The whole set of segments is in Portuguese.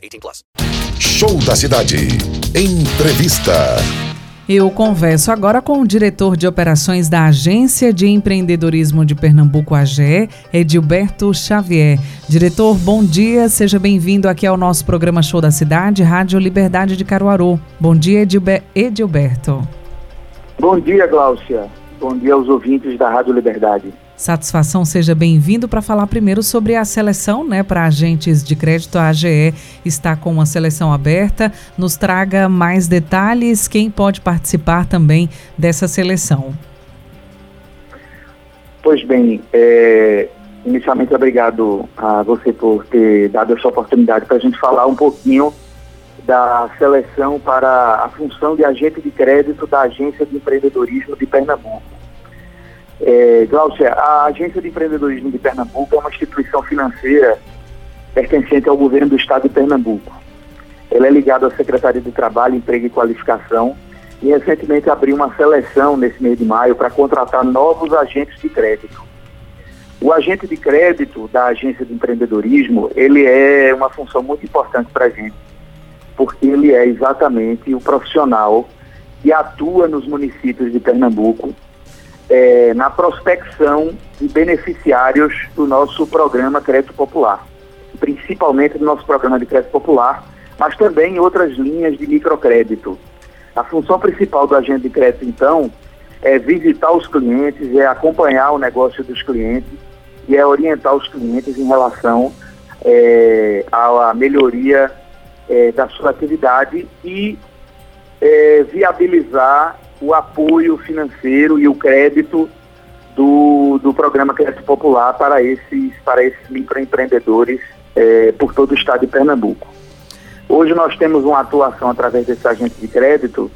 18 plus. Show da Cidade. Entrevista. Eu converso agora com o diretor de operações da Agência de Empreendedorismo de Pernambuco, AGE, Edilberto Xavier. Diretor, bom dia, seja bem-vindo aqui ao nosso programa Show da Cidade, Rádio Liberdade de Caruaru. Bom dia, Edilberto. Bom dia, Gláucia. Bom dia aos ouvintes da Rádio Liberdade. Satisfação, seja bem-vindo para falar primeiro sobre a seleção, né, para agentes de crédito. A AGE está com uma seleção aberta. Nos traga mais detalhes, quem pode participar também dessa seleção. Pois bem, é, inicialmente obrigado a você por ter dado essa oportunidade para a gente falar um pouquinho da seleção para a função de agente de crédito da Agência de Empreendedorismo de Pernambuco. É, Glaucia, a Agência de Empreendedorismo de Pernambuco é uma instituição financeira pertencente ao governo do estado de Pernambuco. Ela é ligada à Secretaria de Trabalho, Emprego e Qualificação e recentemente abriu uma seleção nesse mês de maio para contratar novos agentes de crédito. O agente de crédito da Agência de Empreendedorismo, ele é uma função muito importante para a gente porque ele é exatamente o profissional que atua nos municípios de Pernambuco é, na prospecção de beneficiários do nosso programa Crédito Popular, principalmente do nosso programa de crédito popular, mas também outras linhas de microcrédito. A função principal do agente de crédito, então, é visitar os clientes, é acompanhar o negócio dos clientes e é orientar os clientes em relação é, à melhoria é, da sua atividade e é, viabilizar o apoio financeiro e o crédito do, do programa Crédito Popular para esses, para esses microempreendedores é, por todo o estado de Pernambuco. Hoje nós temos uma atuação através desse agente de crédito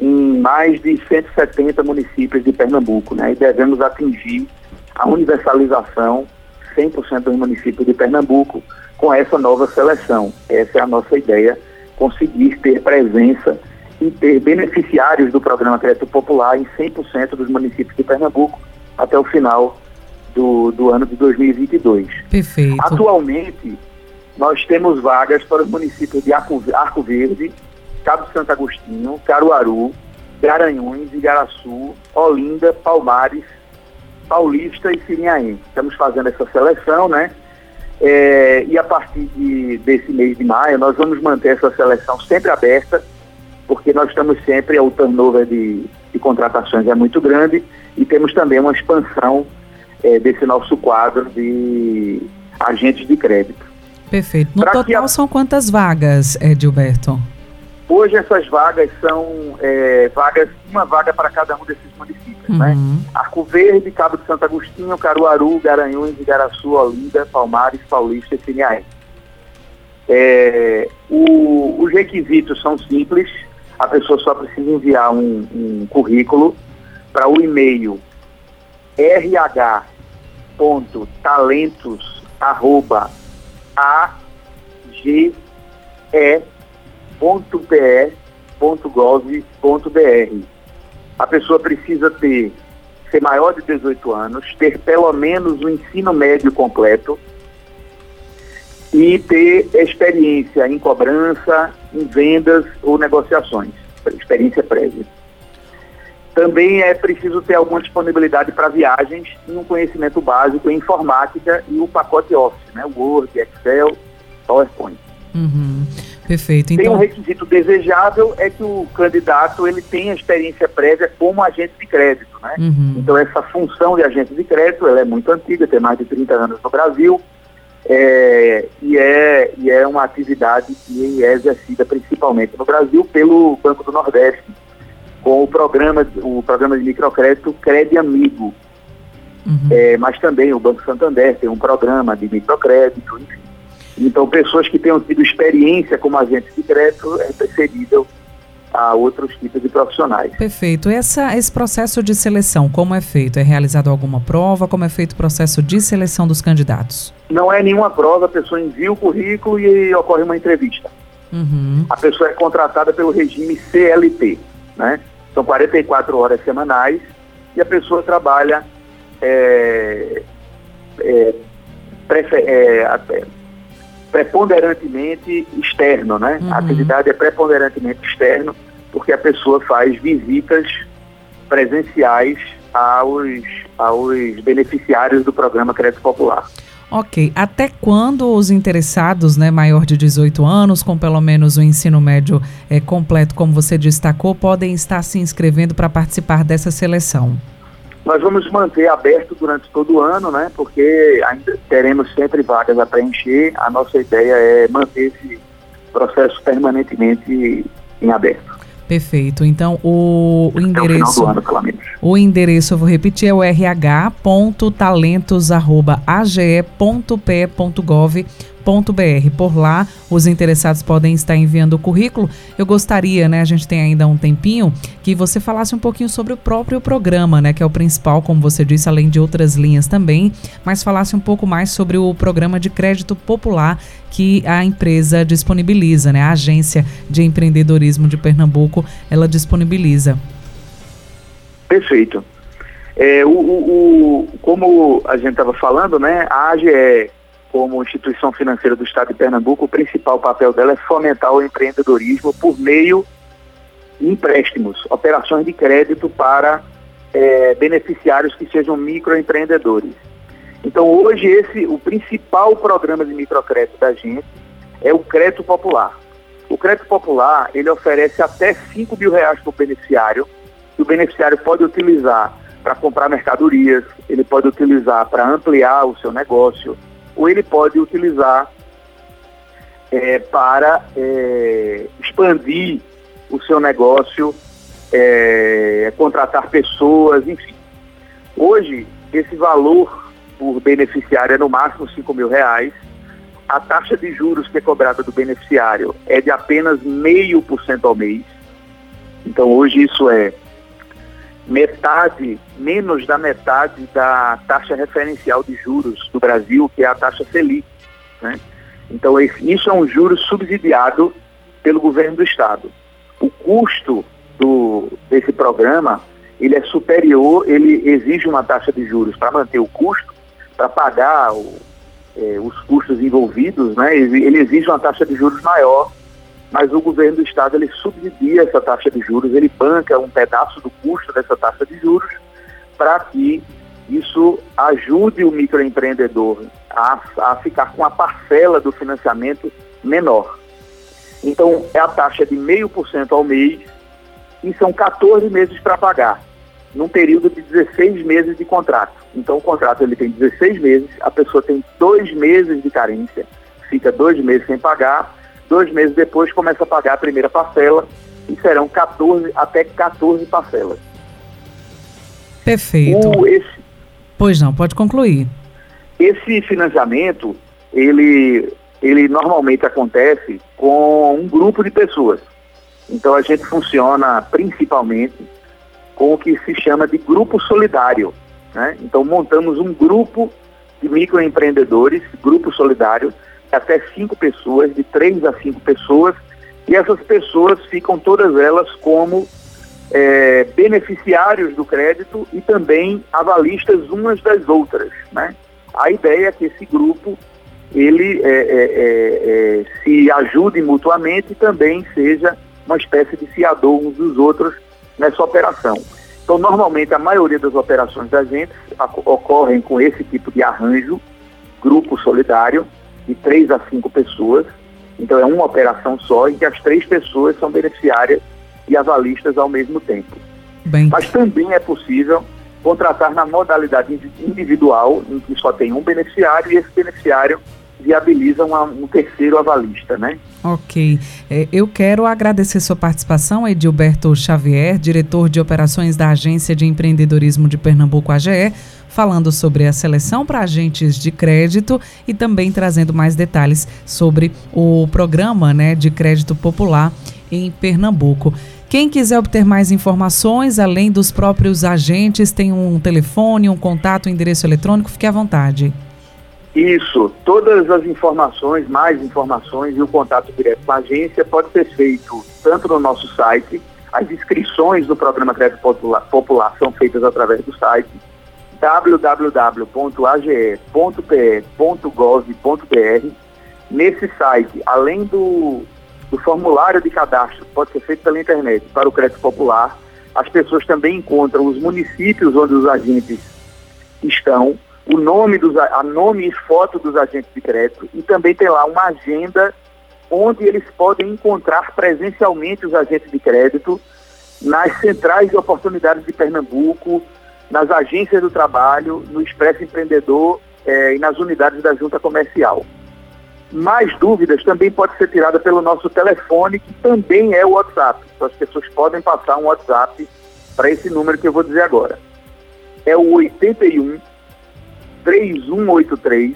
em mais de 170 municípios de Pernambuco, né? E devemos atingir a universalização 100% dos municípios de Pernambuco com essa nova seleção. Essa é a nossa ideia, conseguir ter presença e ter beneficiários do programa Crédito Popular em 100% dos municípios de Pernambuco até o final do, do ano de 2022. Perfeito. Atualmente, nós temos vagas para os municípios de Arco, Arco Verde, Cabo Santo Agostinho, Caruaru, Garanhuns, Igaraçu, Olinda, Palmares, Paulista e Sirinhaém. Estamos fazendo essa seleção, né? É, e a partir de, desse mês de maio, nós vamos manter essa seleção sempre aberta, porque nós estamos sempre, o turnover de, de contratações é muito grande e temos também uma expansão é, desse nosso quadro de agentes de crédito. Perfeito. No pra total a... são quantas vagas, Edilberto? Hoje essas vagas são é, vagas, uma vaga para cada um desses municípios, né? uhum. né? Arco Verde, Cabo de Santo Agostinho, Caruaru, Garanhuns, Igaraçu, Olinda, Palmares, Paulista e Siniaí. É, os requisitos são simples, a pessoa só precisa enviar um, um currículo para o e-mail rh.talentos.age www.pe.gov.br. A pessoa precisa ter ser maior de 18 anos, ter pelo menos o um ensino médio completo e ter experiência em cobrança, em vendas ou negociações, experiência prévia. Também é preciso ter alguma disponibilidade para viagens e um conhecimento básico em informática e o pacote Office, né? Word, Excel, PowerPoint. Uhum. Perfeito. Então... Tem um requisito desejável é que o candidato ele tenha experiência prévia como agente de crédito, né? Uhum. Então essa função de agente de crédito ela é muito antiga, tem mais de 30 anos no Brasil é, e, é, e é uma atividade que é exercida principalmente no Brasil pelo Banco do Nordeste, com o programa, o programa de microcrédito Crédito Amigo. Uhum. É, mas também o Banco Santander tem um programa de microcrédito, enfim. Então, pessoas que tenham tido experiência como agentes de crédito é preferível a outros tipos de profissionais. Perfeito. Essa, esse processo de seleção, como é feito? É realizado alguma prova? Como é feito o processo de seleção dos candidatos? Não é nenhuma prova, a pessoa envia o currículo e ocorre uma entrevista. Uhum. A pessoa é contratada pelo regime CLT, né? São 44 horas semanais e a pessoa trabalha é, é, prefe, é, preponderantemente externo, né? Uhum. A atividade é preponderantemente externo, porque a pessoa faz visitas presenciais aos, aos beneficiários do programa Crédito Popular. Ok. Até quando os interessados, né, maior de 18 anos, com pelo menos o ensino médio é, completo, como você destacou, podem estar se inscrevendo para participar dessa seleção? Nós vamos manter aberto durante todo o ano, né? Porque ainda teremos sempre vagas a preencher. A nossa ideia é manter esse processo permanentemente em aberto. Perfeito. Então, o, o endereço. Ano, o endereço, eu vou repetir, é o rh.talentos.age.pe.gov.br. Por lá, os interessados podem estar enviando o currículo. Eu gostaria, né, a gente tem ainda um tempinho, que você falasse um pouquinho sobre o próprio programa, né, que é o principal, como você disse, além de outras linhas também, mas falasse um pouco mais sobre o programa de crédito popular que a empresa disponibiliza, né, a agência de empreendedorismo de Pernambuco, ela disponibiliza. Perfeito. É, o, o, o, como a gente estava falando, né, a AGE, como instituição financeira do Estado de Pernambuco, o principal papel dela é fomentar o empreendedorismo por meio de empréstimos, operações de crédito para é, beneficiários que sejam microempreendedores. Então, hoje, esse, o principal programa de microcrédito da gente é o crédito popular. O crédito popular, ele oferece até 5 mil reais para o beneficiário, que o beneficiário pode utilizar para comprar mercadorias, ele pode utilizar para ampliar o seu negócio, ou ele pode utilizar é, para é, expandir o seu negócio, é, contratar pessoas, enfim. Hoje, esse valor por beneficiário é no máximo 5 mil reais. A taxa de juros que é cobrada do beneficiário é de apenas meio por cento ao mês. Então hoje isso é metade, menos da metade da taxa referencial de juros Brasil, que é a taxa Selic. Né? Então isso é um juro subsidiado pelo governo do Estado. O custo do, desse programa ele é superior, ele exige uma taxa de juros para manter o custo, para pagar o, eh, os custos envolvidos, né? ele exige uma taxa de juros maior mas o governo do estado ele subsidia essa taxa de juros, ele banca um pedaço do custo dessa taxa de juros para que isso ajude o microempreendedor a, a ficar com a parcela do financiamento menor. Então, é a taxa de meio por cento ao mês e são 14 meses para pagar, num período de 16 meses de contrato. Então, o contrato ele tem 16 meses, a pessoa tem dois meses de carência, fica dois meses sem pagar, Dois meses depois começa a pagar a primeira parcela e serão 14, até 14 parcelas. Perfeito. O, esse, pois não, pode concluir. Esse financiamento, ele, ele normalmente acontece com um grupo de pessoas. Então a gente funciona principalmente com o que se chama de grupo solidário. Né? Então montamos um grupo de microempreendedores, grupo solidário, até cinco pessoas, de três a cinco pessoas, e essas pessoas ficam todas elas como é, beneficiários do crédito e também avalistas umas das outras. Né? A ideia é que esse grupo ele é, é, é, é se ajude mutuamente e também seja uma espécie de fiador uns dos outros nessa operação. Então, normalmente, a maioria das operações da gente ocorrem com esse tipo de arranjo, grupo solidário, de três a cinco pessoas. Então é uma operação só em que as três pessoas são beneficiárias e avalistas ao mesmo tempo. Bem. Mas também é possível contratar na modalidade individual, em que só tem um beneficiário e esse beneficiário viabiliza uma, um terceiro avalista, né? Ok. É, eu quero agradecer sua participação, Edilberto Xavier, diretor de operações da Agência de Empreendedorismo de Pernambuco, AGE falando sobre a seleção para agentes de crédito e também trazendo mais detalhes sobre o programa né, de crédito popular em Pernambuco. Quem quiser obter mais informações, além dos próprios agentes, tem um telefone, um contato, um endereço eletrônico, fique à vontade. Isso, todas as informações, mais informações e o contato direto com a agência pode ser feito tanto no nosso site, as inscrições do programa Crédito Popular, Popular são feitas através do site www.age.pe.gov.br. Nesse site, além do o formulário de cadastro pode ser feito pela internet para o crédito popular. As pessoas também encontram os municípios onde os agentes estão, o nome dos a nome e foto dos agentes de crédito e também tem lá uma agenda onde eles podem encontrar presencialmente os agentes de crédito nas centrais de oportunidades de Pernambuco, nas agências do trabalho, no Expresso Empreendedor eh, e nas unidades da Junta Comercial. Mais dúvidas também pode ser tirada pelo nosso telefone, que também é o WhatsApp. Então as pessoas podem passar um WhatsApp para esse número que eu vou dizer agora. É o 81 3183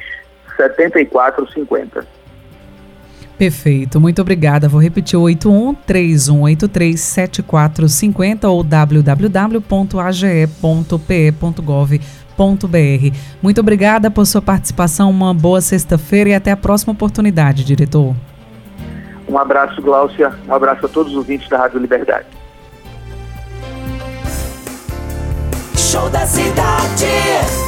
7450. Perfeito, muito obrigada. Vou repetir: 81 3183 7450 ou www.age.pe.gov.br muito obrigada por sua participação, uma boa sexta-feira e até a próxima oportunidade, diretor. Um abraço, Gláucia. Um abraço a todos os ouvintes da Rádio Liberdade. Show da cidade.